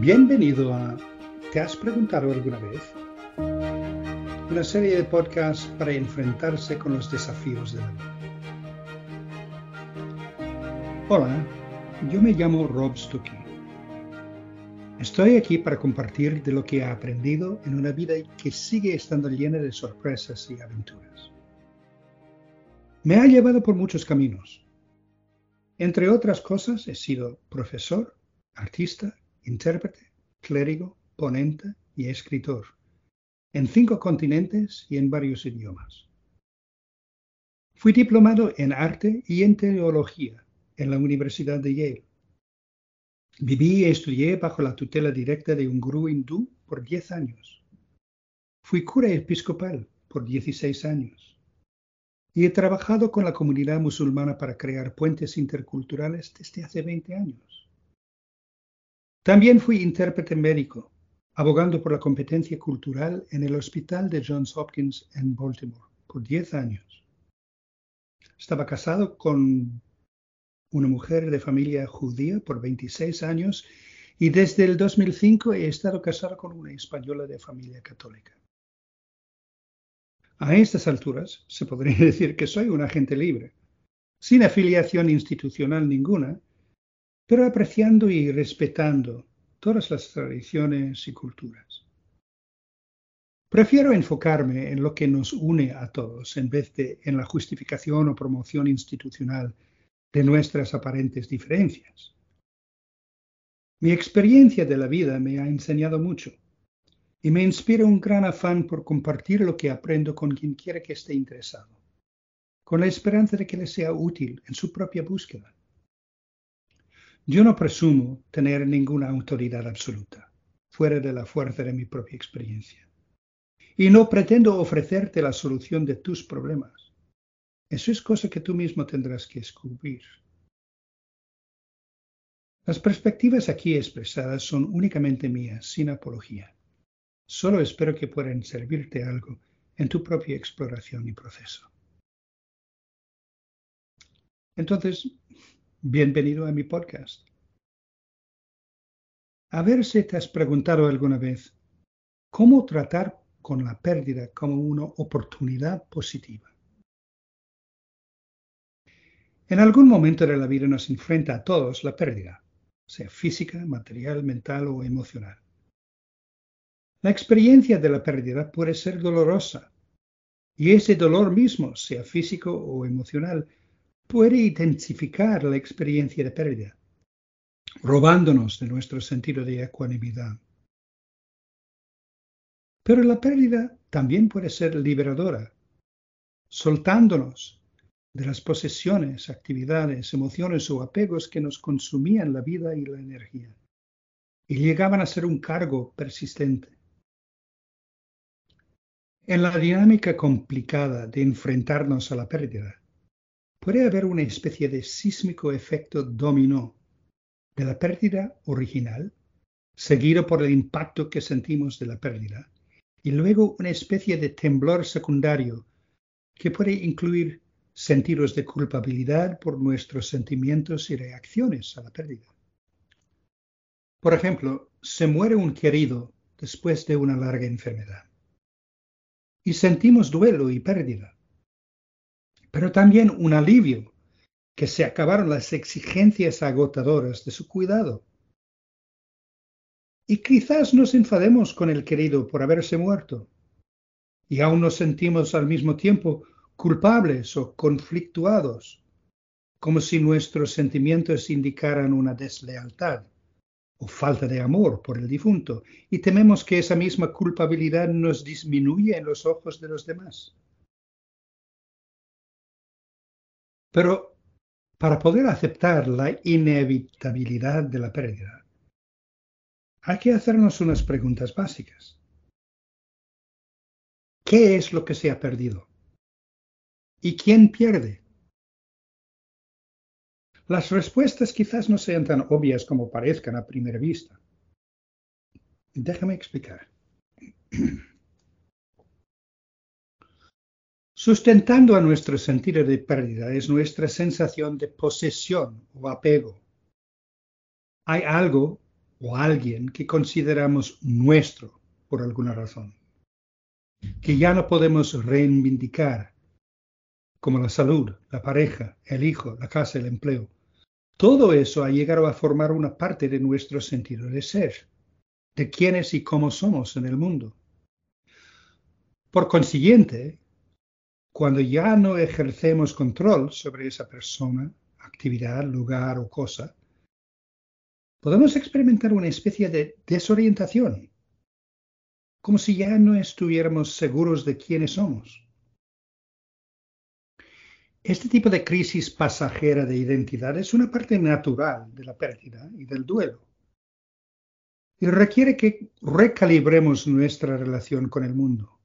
Bienvenido a ¿Te has preguntado alguna vez? Una serie de podcasts para enfrentarse con los desafíos de la vida. Hola, yo me llamo Rob Stuckey. Estoy aquí para compartir de lo que he aprendido en una vida que sigue estando llena de sorpresas y aventuras. Me ha llevado por muchos caminos. Entre otras cosas, he sido profesor, artista, intérprete, clérigo, ponente y escritor, en cinco continentes y en varios idiomas. Fui diplomado en arte y en teología en la Universidad de Yale. Viví y estudié bajo la tutela directa de un gurú hindú por 10 años. Fui cura episcopal por 16 años. Y he trabajado con la comunidad musulmana para crear puentes interculturales desde hace 20 años. También fui intérprete médico, abogando por la competencia cultural en el Hospital de Johns Hopkins en Baltimore por 10 años. Estaba casado con una mujer de familia judía por 26 años y desde el 2005 he estado casado con una española de familia católica. A estas alturas se podría decir que soy un agente libre, sin afiliación institucional ninguna pero apreciando y respetando todas las tradiciones y culturas. Prefiero enfocarme en lo que nos une a todos en vez de en la justificación o promoción institucional de nuestras aparentes diferencias. Mi experiencia de la vida me ha enseñado mucho y me inspira un gran afán por compartir lo que aprendo con quien quiera que esté interesado, con la esperanza de que le sea útil en su propia búsqueda. Yo no presumo tener ninguna autoridad absoluta, fuera de la fuerza de mi propia experiencia. Y no pretendo ofrecerte la solución de tus problemas. Eso es cosa que tú mismo tendrás que descubrir. Las perspectivas aquí expresadas son únicamente mías, sin apología. Solo espero que puedan servirte algo en tu propia exploración y proceso. Entonces, Bienvenido a mi podcast. A ver si te has preguntado alguna vez cómo tratar con la pérdida como una oportunidad positiva. En algún momento de la vida nos enfrenta a todos la pérdida, sea física, material, mental o emocional. La experiencia de la pérdida puede ser dolorosa y ese dolor mismo, sea físico o emocional, puede intensificar la experiencia de pérdida, robándonos de nuestro sentido de ecuanimidad. Pero la pérdida también puede ser liberadora, soltándonos de las posesiones, actividades, emociones o apegos que nos consumían la vida y la energía y llegaban a ser un cargo persistente. En la dinámica complicada de enfrentarnos a la pérdida, puede haber una especie de sísmico efecto dominó de la pérdida original, seguido por el impacto que sentimos de la pérdida, y luego una especie de temblor secundario que puede incluir sentidos de culpabilidad por nuestros sentimientos y reacciones a la pérdida. Por ejemplo, se muere un querido después de una larga enfermedad. Y sentimos duelo y pérdida pero también un alivio, que se acabaron las exigencias agotadoras de su cuidado. Y quizás nos enfademos con el querido por haberse muerto, y aún nos sentimos al mismo tiempo culpables o conflictuados, como si nuestros sentimientos indicaran una deslealtad o falta de amor por el difunto, y tememos que esa misma culpabilidad nos disminuya en los ojos de los demás. Pero para poder aceptar la inevitabilidad de la pérdida, hay que hacernos unas preguntas básicas. ¿Qué es lo que se ha perdido? ¿Y quién pierde? Las respuestas quizás no sean tan obvias como parezcan a primera vista. Déjame explicar. Sustentando a nuestro sentido de pérdida es nuestra sensación de posesión o apego. Hay algo o alguien que consideramos nuestro por alguna razón, que ya no podemos reivindicar, como la salud, la pareja, el hijo, la casa, el empleo. Todo eso ha llegado a formar una parte de nuestro sentido de ser, de quiénes y cómo somos en el mundo. Por consiguiente, cuando ya no ejercemos control sobre esa persona, actividad, lugar o cosa, podemos experimentar una especie de desorientación, como si ya no estuviéramos seguros de quiénes somos. Este tipo de crisis pasajera de identidad es una parte natural de la pérdida y del duelo, y requiere que recalibremos nuestra relación con el mundo,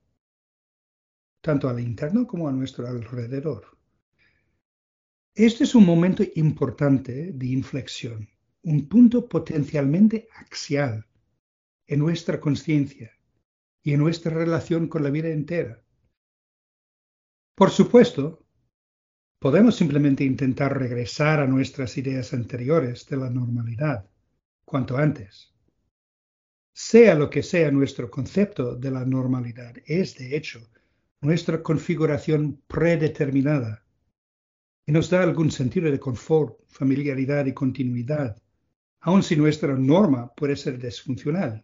tanto al interno como a nuestro alrededor. Este es un momento importante de inflexión un punto potencialmente axial en nuestra conciencia y en nuestra relación con la vida entera. Por supuesto, podemos simplemente intentar regresar a nuestras ideas anteriores de la normalidad cuanto antes. Sea lo que sea nuestro concepto de la normalidad, es de hecho nuestra configuración predeterminada y nos da algún sentido de confort, familiaridad y continuidad aun si nuestra norma puede ser disfuncional.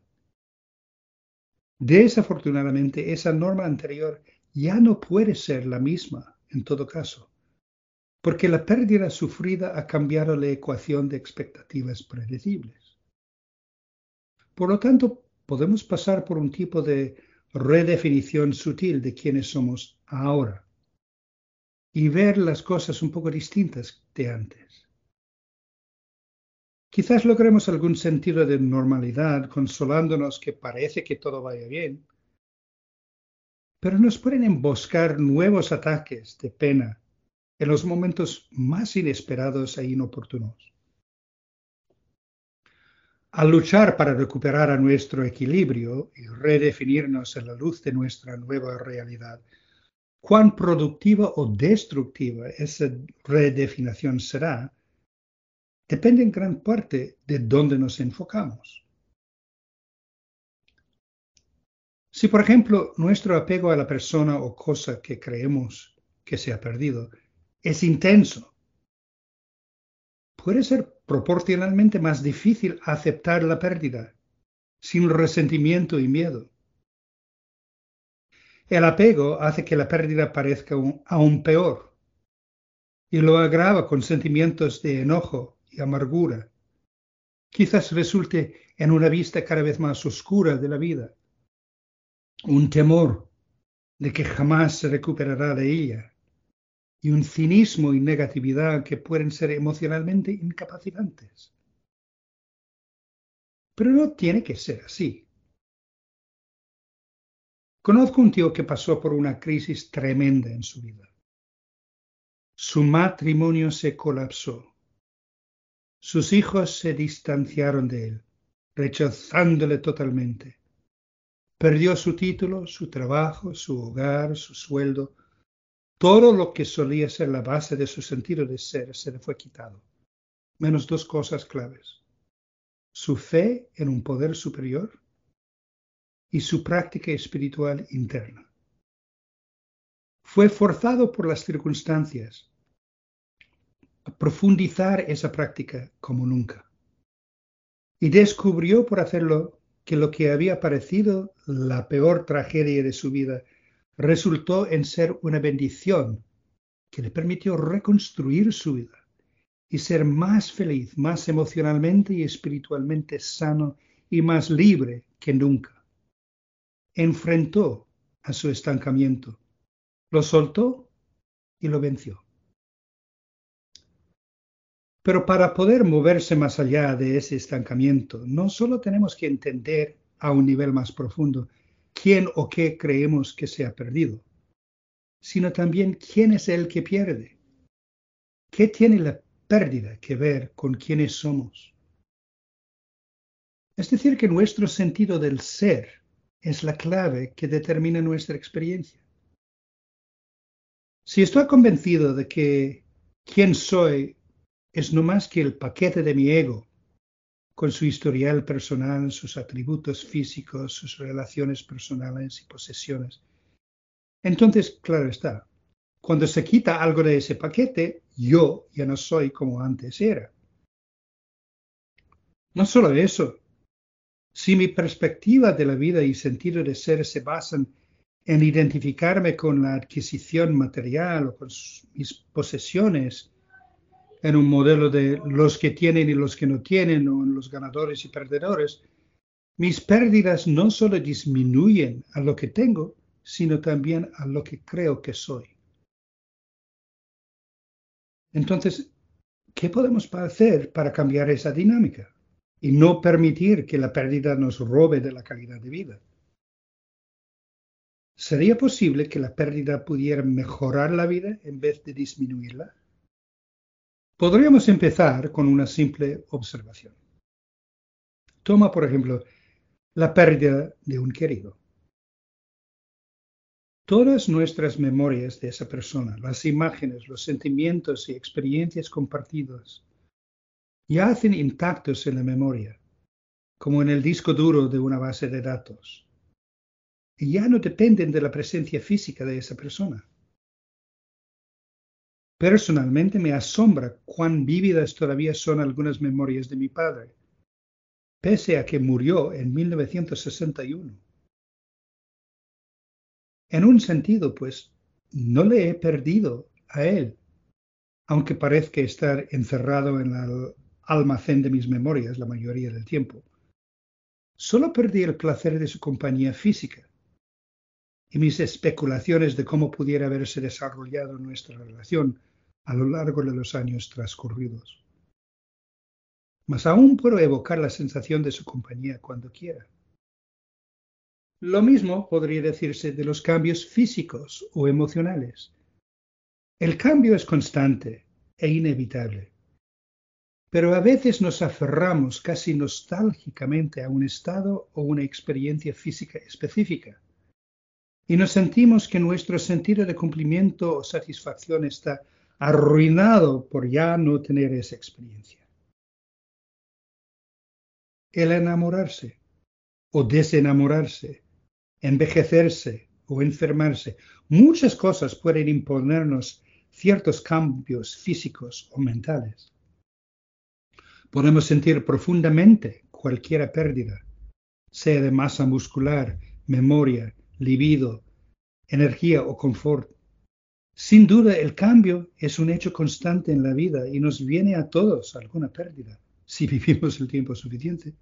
Desafortunadamente, esa norma anterior ya no puede ser la misma en todo caso, porque la pérdida sufrida ha cambiado la ecuación de expectativas predecibles. Por lo tanto, podemos pasar por un tipo de redefinición sutil de quiénes somos ahora y ver las cosas un poco distintas de antes. Quizás logremos algún sentido de normalidad consolándonos que parece que todo vaya bien, pero nos pueden emboscar nuevos ataques de pena en los momentos más inesperados e inoportunos. Al luchar para recuperar a nuestro equilibrio y redefinirnos en la luz de nuestra nueva realidad, cuán productiva o destructiva esa redefinición será, depende en gran parte de dónde nos enfocamos. Si, por ejemplo, nuestro apego a la persona o cosa que creemos que se ha perdido es intenso, puede ser proporcionalmente más difícil aceptar la pérdida sin resentimiento y miedo. El apego hace que la pérdida parezca aún peor y lo agrava con sentimientos de enojo, y amargura. Quizás resulte en una vista cada vez más oscura de la vida, un temor de que jamás se recuperará de ella y un cinismo y negatividad que pueden ser emocionalmente incapacitantes. Pero no tiene que ser así. Conozco un tío que pasó por una crisis tremenda en su vida. Su matrimonio se colapsó sus hijos se distanciaron de él, rechazándole totalmente. Perdió su título, su trabajo, su hogar, su sueldo. Todo lo que solía ser la base de su sentido de ser se le fue quitado, menos dos cosas claves. Su fe en un poder superior y su práctica espiritual interna. Fue forzado por las circunstancias profundizar esa práctica como nunca. Y descubrió por hacerlo que lo que había parecido la peor tragedia de su vida resultó en ser una bendición que le permitió reconstruir su vida y ser más feliz, más emocionalmente y espiritualmente sano y más libre que nunca. Enfrentó a su estancamiento, lo soltó y lo venció. Pero para poder moverse más allá de ese estancamiento, no solo tenemos que entender a un nivel más profundo quién o qué creemos que se ha perdido, sino también quién es el que pierde. ¿Qué tiene la pérdida que ver con quiénes somos? Es decir, que nuestro sentido del ser es la clave que determina nuestra experiencia. Si estoy convencido de que quién soy es no más que el paquete de mi ego, con su historial personal, sus atributos físicos, sus relaciones personales y posesiones. Entonces, claro está, cuando se quita algo de ese paquete, yo ya no soy como antes era. No solo eso, si mi perspectiva de la vida y sentido de ser se basan en identificarme con la adquisición material o con mis posesiones, en un modelo de los que tienen y los que no tienen, o en los ganadores y perdedores, mis pérdidas no solo disminuyen a lo que tengo, sino también a lo que creo que soy. Entonces, ¿qué podemos hacer para cambiar esa dinámica y no permitir que la pérdida nos robe de la calidad de vida? ¿Sería posible que la pérdida pudiera mejorar la vida en vez de disminuirla? Podríamos empezar con una simple observación. Toma, por ejemplo, la pérdida de un querido. Todas nuestras memorias de esa persona, las imágenes, los sentimientos y experiencias compartidas, yacen intactos en la memoria, como en el disco duro de una base de datos, y ya no dependen de la presencia física de esa persona. Personalmente me asombra cuán vívidas todavía son algunas memorias de mi padre, pese a que murió en 1961. En un sentido, pues, no le he perdido a él, aunque parezca estar encerrado en el almacén de mis memorias la mayoría del tiempo. Solo perdí el placer de su compañía física y mis especulaciones de cómo pudiera haberse desarrollado nuestra relación a lo largo de los años transcurridos. Mas aún puedo evocar la sensación de su compañía cuando quiera. Lo mismo podría decirse de los cambios físicos o emocionales. El cambio es constante e inevitable, pero a veces nos aferramos casi nostálgicamente a un estado o una experiencia física específica y nos sentimos que nuestro sentido de cumplimiento o satisfacción está arruinado por ya no tener esa experiencia. El enamorarse o desenamorarse, envejecerse o enfermarse, muchas cosas pueden imponernos ciertos cambios físicos o mentales. Podemos sentir profundamente cualquier pérdida, sea de masa muscular, memoria, libido, energía o confort. Sin duda, el cambio es un hecho constante en la vida y nos viene a todos alguna pérdida, si vivimos el tiempo suficiente.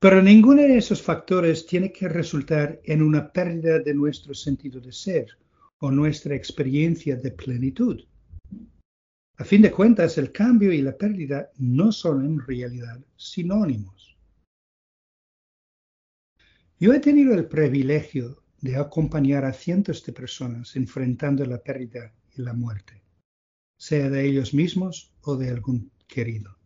Pero ninguno de esos factores tiene que resultar en una pérdida de nuestro sentido de ser o nuestra experiencia de plenitud. A fin de cuentas, el cambio y la pérdida no son en realidad sinónimos. Yo he tenido el privilegio de acompañar a cientos de personas enfrentando la pérdida y la muerte, sea de ellos mismos o de algún querido.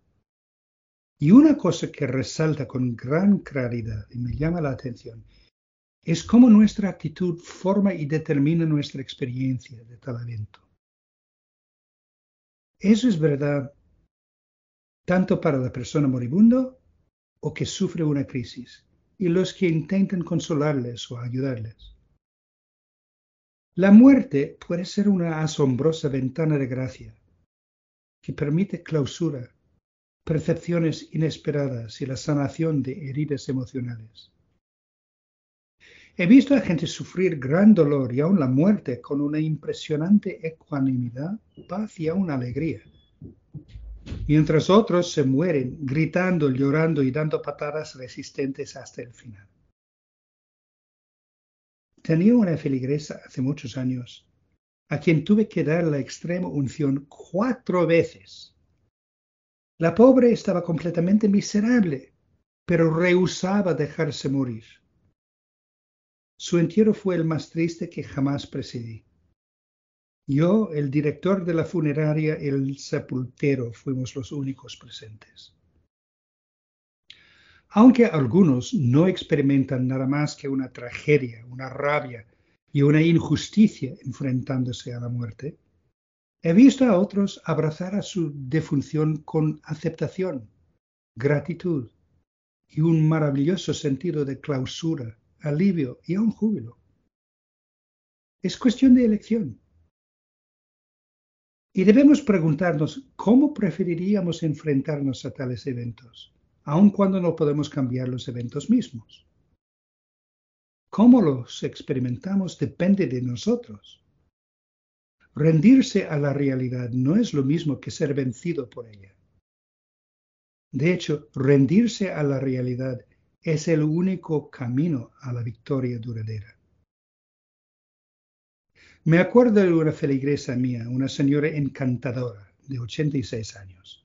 Y una cosa que resalta con gran claridad y me llama la atención es cómo nuestra actitud forma y determina nuestra experiencia de tal evento. Eso es verdad tanto para la persona moribundo o que sufre una crisis, y los que intentan consolarles o ayudarles. La muerte puede ser una asombrosa ventana de gracia que permite clausura, percepciones inesperadas y la sanación de heridas emocionales. He visto a gente sufrir gran dolor y aún la muerte con una impresionante ecuanimidad, paz y aún alegría mientras otros se mueren gritando, llorando y dando patadas resistentes hasta el final. Tenía una feligresa hace muchos años, a quien tuve que dar la extrema unción cuatro veces. La pobre estaba completamente miserable, pero rehusaba dejarse morir. Su entierro fue el más triste que jamás presidí. Yo, el director de la funeraria el sepultero fuimos los únicos presentes. Aunque algunos no experimentan nada más que una tragedia, una rabia y una injusticia enfrentándose a la muerte, he visto a otros abrazar a su defunción con aceptación, gratitud y un maravilloso sentido de clausura, alivio y aún júbilo. Es cuestión de elección. Y debemos preguntarnos cómo preferiríamos enfrentarnos a tales eventos, aun cuando no podemos cambiar los eventos mismos. Cómo los experimentamos depende de nosotros. Rendirse a la realidad no es lo mismo que ser vencido por ella. De hecho, rendirse a la realidad es el único camino a la victoria duradera. Me acuerdo de una feligresa mía, una señora encantadora de 86 años,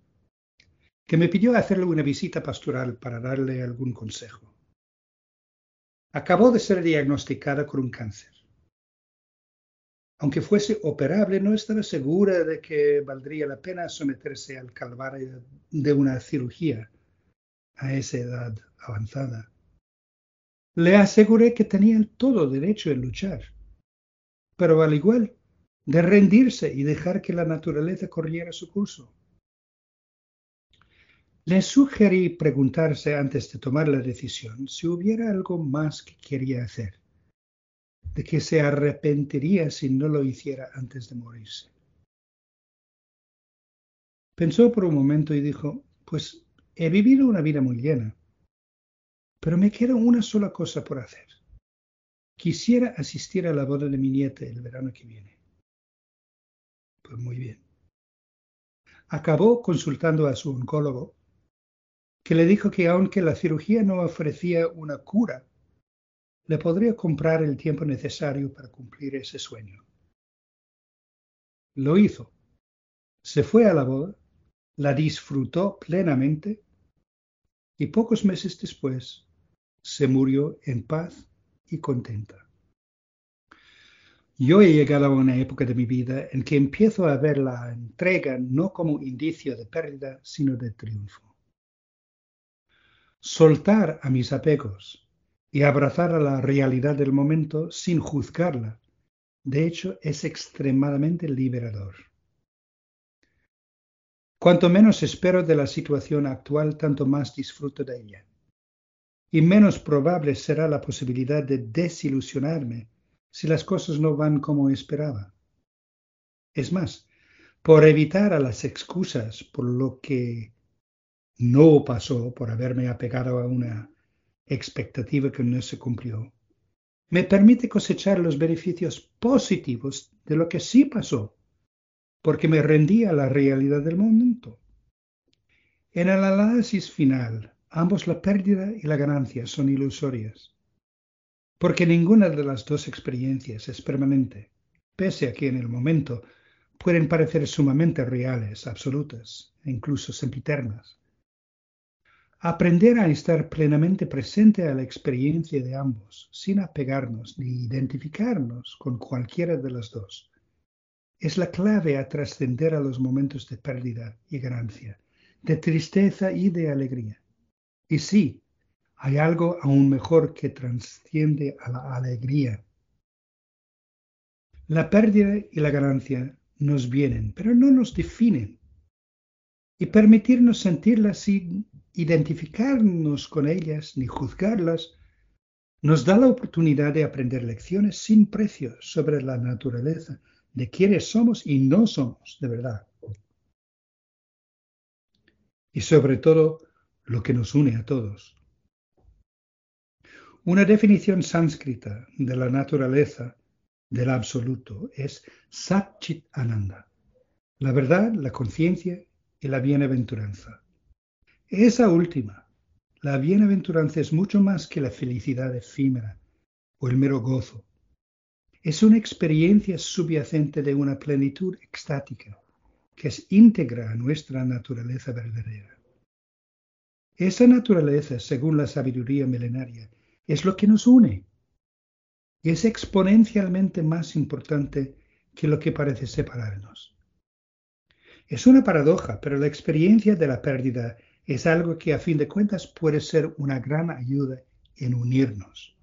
que me pidió hacerle una visita pastoral para darle algún consejo. Acabó de ser diagnosticada con un cáncer. Aunque fuese operable, no estaba segura de que valdría la pena someterse al calvario de una cirugía a esa edad avanzada. Le aseguré que tenía todo derecho en luchar, pero al igual de rendirse y dejar que la naturaleza corriera su curso. Le sugerí preguntarse antes de tomar la decisión si hubiera algo más que quería hacer de que se arrepentiría si no lo hiciera antes de morirse. Pensó por un momento y dijo, pues he vivido una vida muy llena, pero me queda una sola cosa por hacer. Quisiera asistir a la boda de mi nieta el verano que viene. Pues muy bien. Acabó consultando a su oncólogo, que le dijo que aunque la cirugía no ofrecía una cura le podría comprar el tiempo necesario para cumplir ese sueño. Lo hizo. Se fue a la boda, la disfrutó plenamente y pocos meses después se murió en paz y contenta. Yo he llegado a una época de mi vida en que empiezo a ver la entrega no como indicio de pérdida, sino de triunfo. Soltar a mis apegos y abrazar a la realidad del momento sin juzgarla. De hecho, es extremadamente liberador. Cuanto menos espero de la situación actual, tanto más disfruto de ella. Y menos probable será la posibilidad de desilusionarme si las cosas no van como esperaba. Es más, por evitar a las excusas por lo que no pasó, por haberme apegado a una expectativa que no se cumplió, me permite cosechar los beneficios positivos de lo que sí pasó, porque me rendí a la realidad del momento. En el análisis final, ambos la pérdida y la ganancia son ilusorias, porque ninguna de las dos experiencias es permanente, pese a que en el momento pueden parecer sumamente reales, absolutas e incluso sempiternas. Aprender a estar plenamente presente a la experiencia de ambos, sin apegarnos ni identificarnos con cualquiera de las dos, es la clave a trascender a los momentos de pérdida y ganancia, de tristeza y de alegría. Y sí, hay algo aún mejor que trasciende a la alegría. La pérdida y la ganancia nos vienen, pero no nos definen. Y permitirnos sentirlas sin identificarnos con ellas ni juzgarlas, nos da la oportunidad de aprender lecciones sin precio sobre la naturaleza de quienes somos y no somos de verdad. Y sobre todo, lo que nos une a todos. Una definición sánscrita de la naturaleza del absoluto es Satchit Ananda, la verdad, la conciencia y la bienaventuranza. Esa última, la bienaventuranza es mucho más que la felicidad efímera o el mero gozo. Es una experiencia subyacente de una plenitud extática que es íntegra a nuestra naturaleza verdadera. Esa naturaleza, según la sabiduría milenaria, es lo que nos une y es exponencialmente más importante que lo que parece separarnos. Es una paradoja, pero la experiencia de la pérdida es algo que a fin de cuentas puede ser una gran ayuda en unirnos.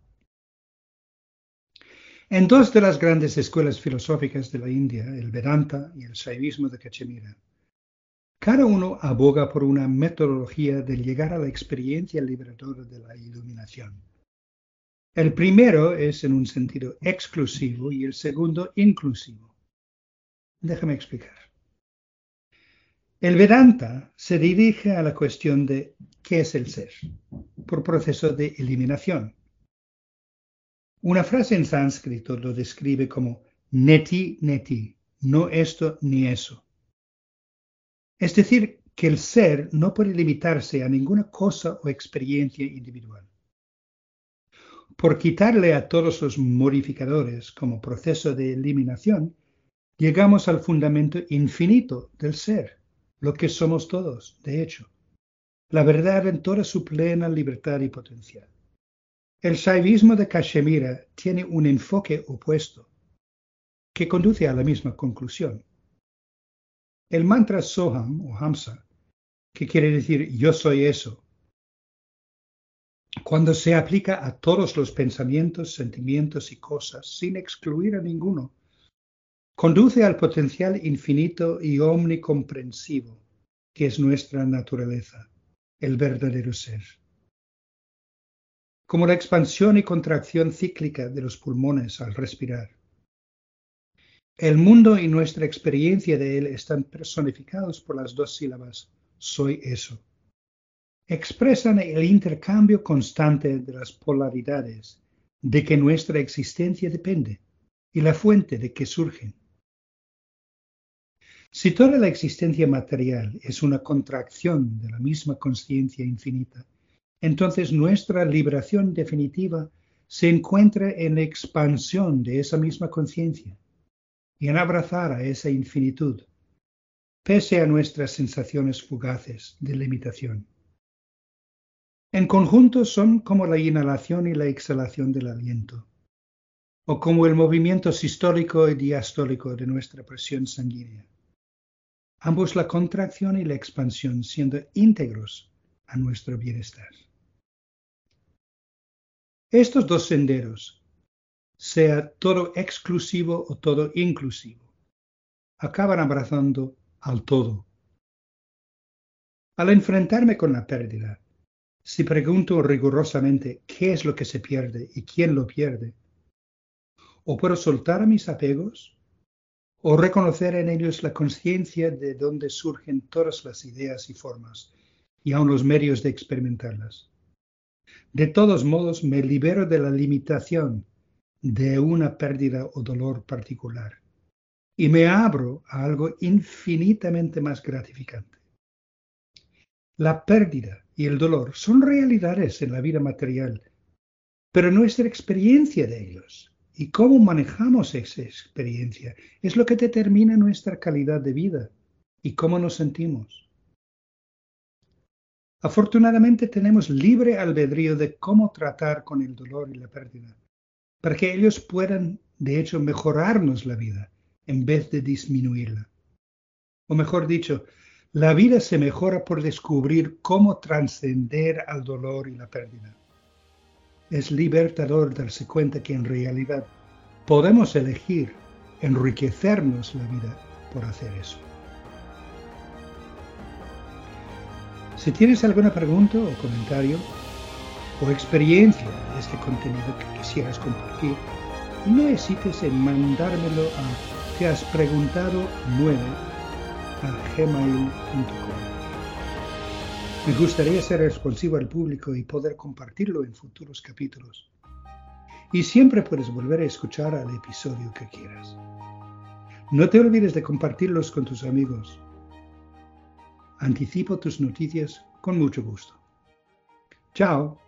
En dos de las grandes escuelas filosóficas de la India, el Vedanta y el Saivismo de Cachemira, Cada uno aboga por una metodología de llegar a la experiencia liberadora de la iluminación. El primero es en un sentido exclusivo y el segundo inclusivo. Déjame explicar. El Vedanta se dirige a la cuestión de qué es el ser, por proceso de eliminación. Una frase en sánscrito lo describe como neti neti, no esto ni eso. Es decir, que el ser no puede limitarse a ninguna cosa o experiencia individual. Por quitarle a todos los modificadores como proceso de eliminación, llegamos al fundamento infinito del ser lo que somos todos, de hecho, la verdad en toda su plena libertad y potencial. El saivismo de Cachemira tiene un enfoque opuesto, que conduce a la misma conclusión. El mantra Soham o Hamsa, que quiere decir yo soy eso, cuando se aplica a todos los pensamientos, sentimientos y cosas sin excluir a ninguno, conduce al potencial infinito y omnicomprensivo que es nuestra naturaleza, el verdadero ser. Como la expansión y contracción cíclica de los pulmones al respirar. El mundo y nuestra experiencia de él están personificados por las dos sílabas soy eso. Expresan el intercambio constante de las polaridades de que nuestra existencia depende y la fuente de que surgen. Si toda la existencia material es una contracción de la misma conciencia infinita, entonces nuestra liberación definitiva se encuentra en la expansión de esa misma conciencia y en abrazar a esa infinitud, pese a nuestras sensaciones fugaces de limitación. En conjunto son como la inhalación y la exhalación del aliento, o como el movimiento sistólico y diastólico de nuestra presión sanguínea ambos la contracción y la expansión siendo íntegros a nuestro bienestar. Estos dos senderos, sea todo exclusivo o todo inclusivo, acaban abrazando al todo. Al enfrentarme con la pérdida, si pregunto rigurosamente qué es lo que se pierde y quién lo pierde, o puedo soltar mis apegos o reconocer en ellos la conciencia de dónde surgen todas las ideas y formas, y aun los medios de experimentarlas. De todos modos, me libero de la limitación de una pérdida o dolor particular y me abro a algo infinitamente más gratificante. La pérdida y el dolor son realidades en la vida material, pero nuestra experiencia de ellos y cómo manejamos esa experiencia es lo que determina nuestra calidad de vida y cómo nos sentimos. Afortunadamente tenemos libre albedrío de cómo tratar con el dolor y la pérdida, para que ellos puedan, de hecho, mejorarnos la vida en vez de disminuirla. O mejor dicho, la vida se mejora por descubrir cómo trascender al dolor y la pérdida. Es libertador darse cuenta que en realidad podemos elegir enriquecernos la vida por hacer eso. Si tienes alguna pregunta o comentario o experiencia de este contenido que quisieras compartir, no hesites en mandármelo a te has preguntado 9 a gmail.com. Me gustaría ser responsivo al público y poder compartirlo en futuros capítulos. Y siempre puedes volver a escuchar al episodio que quieras. No te olvides de compartirlos con tus amigos. Anticipo tus noticias con mucho gusto. Chao.